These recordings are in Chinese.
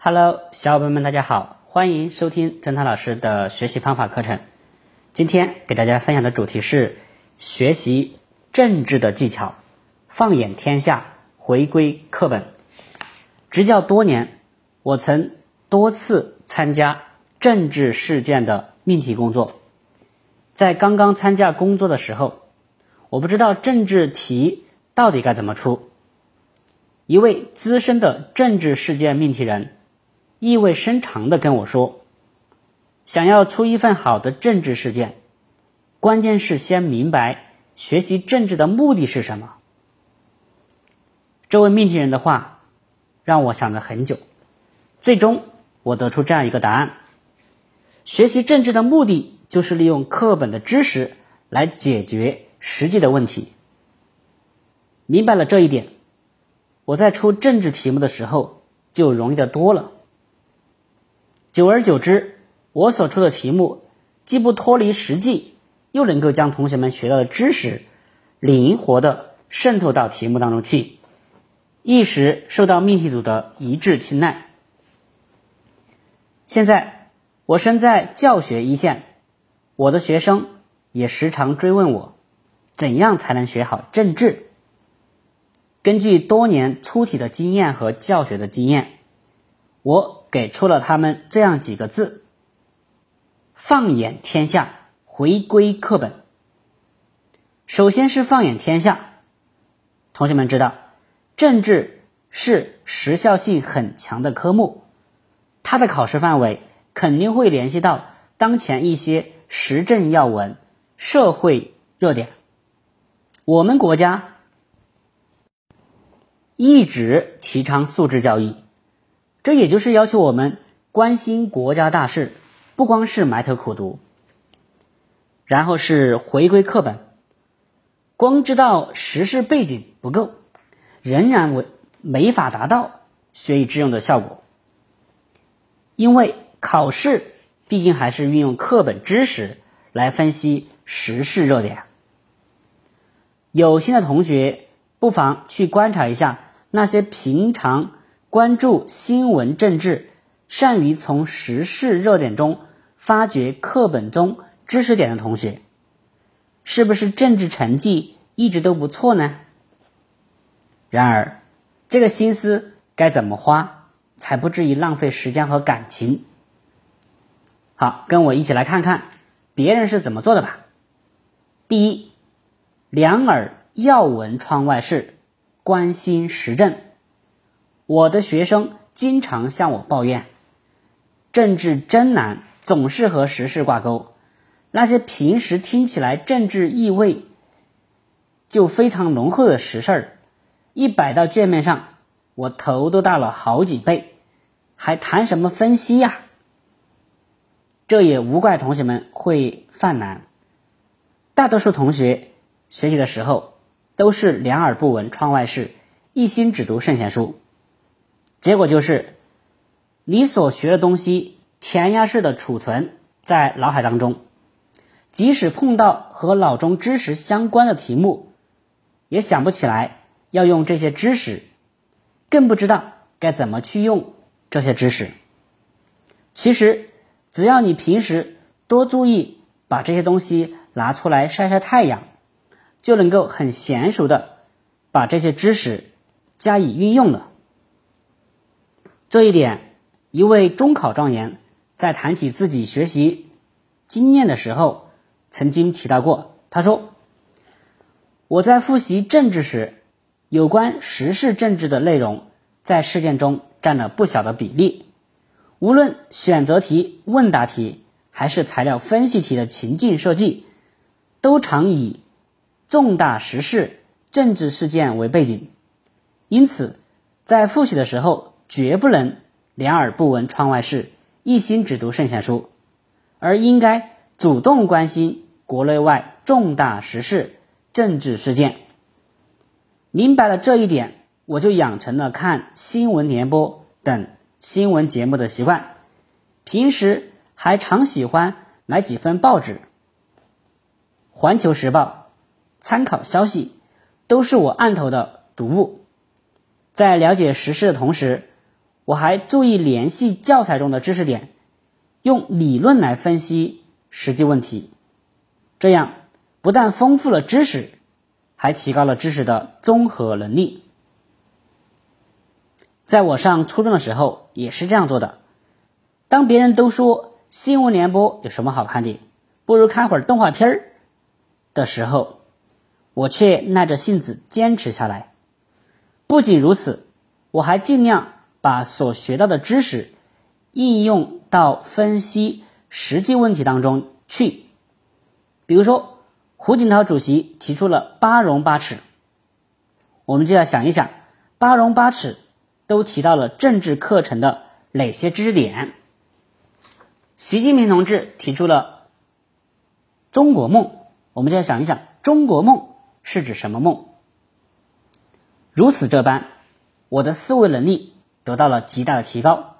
Hello，小伙伴们，大家好，欢迎收听曾涛老师的学习方法课程。今天给大家分享的主题是学习政治的技巧，放眼天下，回归课本。执教多年，我曾多次参加政治试卷的命题工作。在刚刚参加工作的时候，我不知道政治题到底该怎么出。一位资深的政治试卷命题人。意味深长的跟我说：“想要出一份好的政治试卷，关键是先明白学习政治的目的是什么。”这位命题人的话让我想了很久，最终我得出这样一个答案：学习政治的目的就是利用课本的知识来解决实际的问题。明白了这一点，我在出政治题目的时候就容易的多了。久而久之，我所出的题目既不脱离实际，又能够将同学们学到的知识灵活的渗透到题目当中去，一时受到命题组的一致青睐。现在我身在教学一线，我的学生也时常追问我，怎样才能学好政治？根据多年出题的经验和教学的经验。我给出了他们这样几个字：放眼天下，回归课本。首先是放眼天下，同学们知道，政治是时效性很强的科目，它的考试范围肯定会联系到当前一些时政要闻、社会热点。我们国家一直提倡素质教育。这也就是要求我们关心国家大事，不光是埋头苦读，然后是回归课本。光知道时事背景不够，仍然为没法达到学以致用的效果。因为考试毕竟还是运用课本知识来分析时事热点。有心的同学不妨去观察一下那些平常。关注新闻政治，善于从时事热点中发掘课本中知识点的同学，是不是政治成绩一直都不错呢？然而，这个心思该怎么花，才不至于浪费时间和感情？好，跟我一起来看看别人是怎么做的吧。第一，两耳要闻窗外事，关心时政。我的学生经常向我抱怨，政治真难，总是和时事挂钩。那些平时听起来政治意味就非常浓厚的实事儿，一摆到卷面上，我头都大了好几倍，还谈什么分析呀？这也无怪同学们会犯难。大多数同学学习的时候都是两耳不闻窗外事，一心只读圣贤书。结果就是，你所学的东西填鸭式的储存在脑海当中，即使碰到和脑中知识相关的题目，也想不起来要用这些知识，更不知道该怎么去用这些知识。其实，只要你平时多注意把这些东西拿出来晒晒太阳，就能够很娴熟的把这些知识加以运用了。这一点，一位中考状元在谈起自己学习经验的时候，曾经提到过。他说：“我在复习政治时，有关时事政治的内容在试卷中占了不小的比例。无论选择题、问答题，还是材料分析题的情境设计，都常以重大时事、政治事件为背景。因此，在复习的时候。”绝不能两耳不闻窗外事，一心只读圣贤书，而应该主动关心国内外重大时事、政治事件。明白了这一点，我就养成了看新闻联播等新闻节目的习惯。平时还常喜欢买几份报纸，《环球时报》、参考消息，都是我案头的读物。在了解时事的同时，我还注意联系教材中的知识点，用理论来分析实际问题，这样不但丰富了知识，还提高了知识的综合能力。在我上初中的时候也是这样做的。当别人都说新闻联播有什么好看的，不如看会儿动画片儿的时候，我却耐着性子坚持下来。不仅如此，我还尽量把所学到的知识应用到分析实际问题当中去。比如说，胡锦涛主席提出了八荣八耻，我们就要想一想，八荣八耻。都提到了政治课程的哪些知识点？习近平同志提出了中国梦，我们就要想一想，中国梦是指什么梦？如此这般，我的思维能力得到了极大的提高。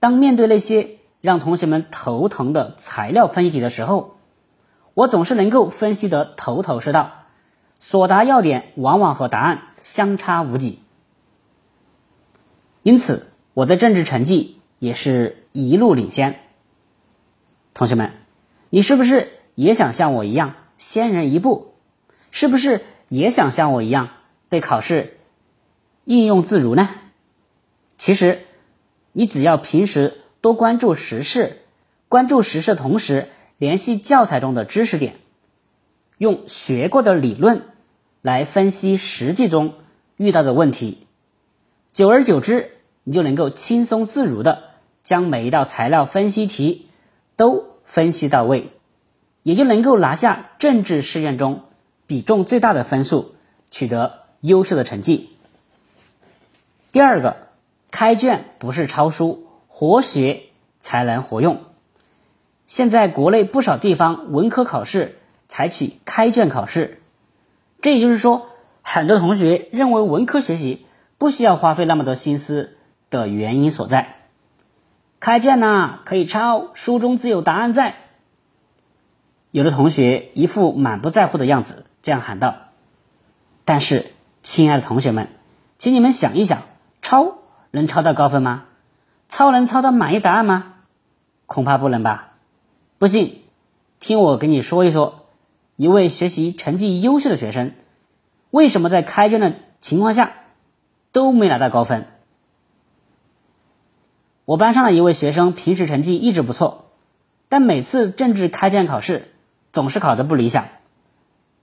当面对那些让同学们头疼的材料分析题的时候，我总是能够分析得头头是道，所答要点往往和答案相差无几。因此，我的政治成绩也是一路领先。同学们，你是不是也想像我一样先人一步？是不是也想像我一样对考试应用自如呢？其实，你只要平时多关注时事，关注时事的同时联系教材中的知识点，用学过的理论来分析实际中遇到的问题，久而久之。你就能够轻松自如的将每一道材料分析题都分析到位，也就能够拿下政治试卷中比重最大的分数，取得优秀的成绩。第二个，开卷不是抄书，活学才能活用。现在国内不少地方文科考试采取开卷考试，这也就是说，很多同学认为文科学习不需要花费那么多心思。的原因所在，开卷呢可以抄，书中自有答案在。有的同学一副满不在乎的样子，这样喊道：“但是，亲爱的同学们，请你们想一想，抄能抄到高分吗？抄能抄到满意答案吗？恐怕不能吧。不信，听我跟你说一说，一位学习成绩优秀的学生，为什么在开卷的情况下都没拿到高分？”我班上的一位学生平时成绩一直不错，但每次政治开卷考试总是考得不理想。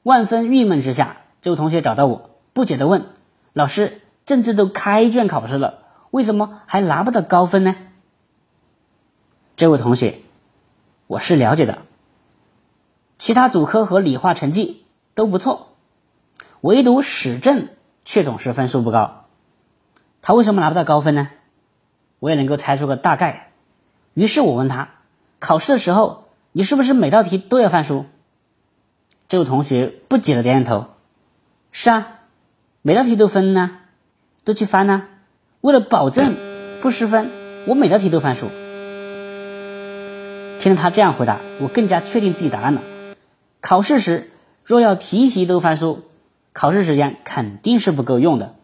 万分郁闷之下，这位同学找到我，不解地问：“老师，政治都开卷考试了，为什么还拿不到高分呢？”这位同学，我是了解的，其他主科和理化成绩都不错，唯独史政却总是分数不高。他为什么拿不到高分呢？我也能够猜出个大概，于是我问他：考试的时候，你是不是每道题都要翻书？这位同学不解的点点头：是啊，每道题都分呢，都去翻呢。为了保证不失分，我每道题都翻书。听了他这样回答，我更加确定自己答案了。考试时若要题题都翻书，考试时间肯定是不够用的，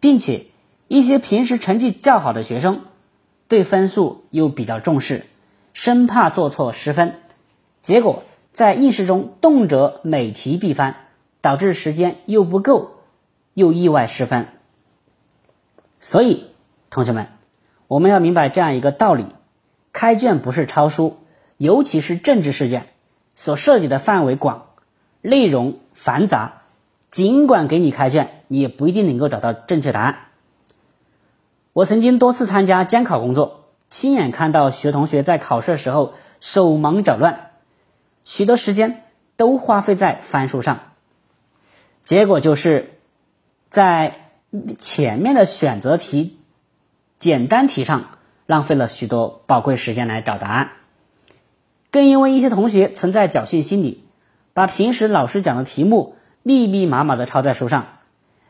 并且。一些平时成绩较好的学生，对分数又比较重视，生怕做错失分，结果在应试中动辄每题必翻，导致时间又不够，又意外失分。所以，同学们，我们要明白这样一个道理：开卷不是抄书，尤其是政治试卷，所涉及的范围广，内容繁杂，尽管给你开卷，你也不一定能够找到正确答案。我曾经多次参加监考工作，亲眼看到许多同学在考试的时候手忙脚乱，许多时间都花费在翻书上，结果就是在前面的选择题、简单题上浪费了许多宝贵时间来找答案。更因为一些同学存在侥幸心理，把平时老师讲的题目密密麻麻的抄在书上，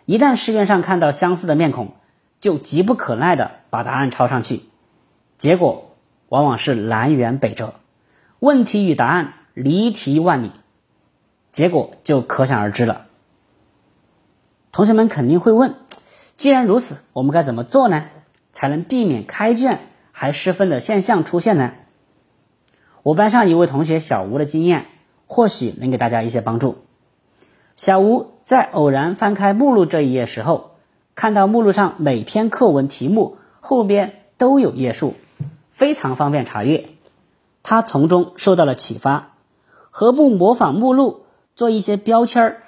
一旦试卷上看到相似的面孔。就急不可耐的把答案抄上去，结果往往是南辕北辙，问题与答案离题万里，结果就可想而知了。同学们肯定会问，既然如此，我们该怎么做呢？才能避免开卷还失分的现象出现呢？我班上一位同学小吴的经验，或许能给大家一些帮助。小吴在偶然翻开目录这一页时候，看到目录上每篇课文题目后边都有页数，非常方便查阅。他从中受到了启发，何不模仿目录做一些标签儿，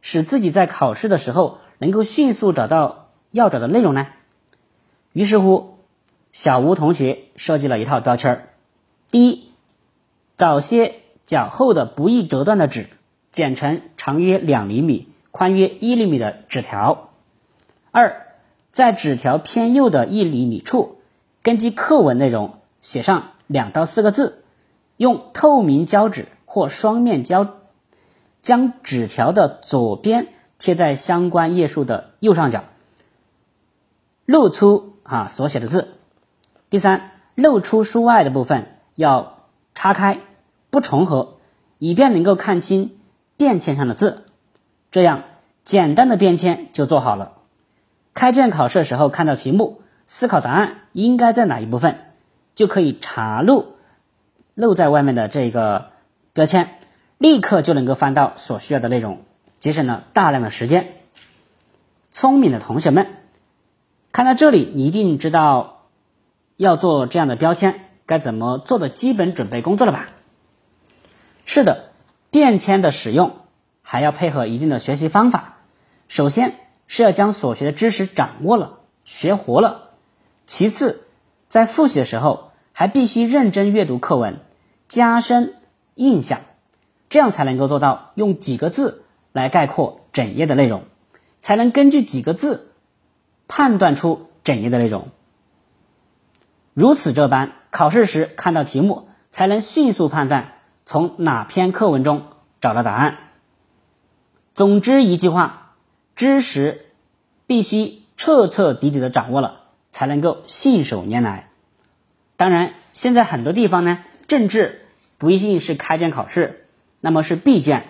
使自己在考试的时候能够迅速找到要找的内容呢？于是乎，小吴同学设计了一套标签儿。第一，找些较厚的不易折断的纸，剪成长约两厘米、宽约一厘米的纸条。二，在纸条偏右的一厘米处，根据课文内容写上。两到四个字，用透明胶纸或双面胶将纸条的左边贴在相关页数的右上角，露出啊所写的字。第三，露出书外的部分要叉开，不重合，以便能够看清便签上的字。这样简单的便签就做好了。开卷考试的时候看到题目，思考答案应该在哪一部分。就可以查录露在外面的这个标签，立刻就能够翻到所需要的内容，节省了大量的时间。聪明的同学们，看到这里，你一定知道要做这样的标签该怎么做的基本准备工作了吧？是的，便签的使用还要配合一定的学习方法。首先是要将所学的知识掌握了、学活了，其次。在复习的时候，还必须认真阅读课文，加深印象，这样才能够做到用几个字来概括整页的内容，才能根据几个字判断出整页的内容。如此这般，考试时看到题目，才能迅速判断从哪篇课文中找到答案。总之一句话，知识必须彻彻底底的掌握了。才能够信手拈来。当然，现在很多地方呢，政治不一定是开卷考试，那么是闭卷，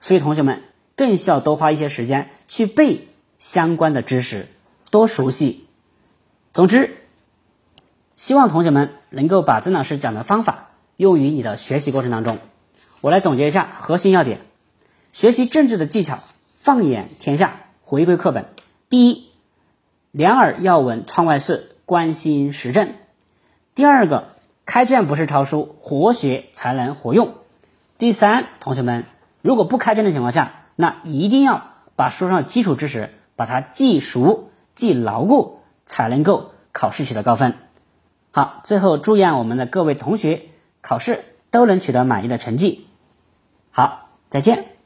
所以同学们更需要多花一些时间去背相关的知识，多熟悉。总之，希望同学们能够把曾老师讲的方法用于你的学习过程当中。我来总结一下核心要点：学习政治的技巧，放眼天下，回归课本。第一。两耳要闻窗外事，关心时政。第二个，开卷不是抄书，活学才能活用。第三，同学们，如果不开卷的情况下，那一定要把书上的基础知识把它记熟、既牢固，才能够考试取得高分。好，最后祝愿我们的各位同学考试都能取得满意的成绩。好，再见。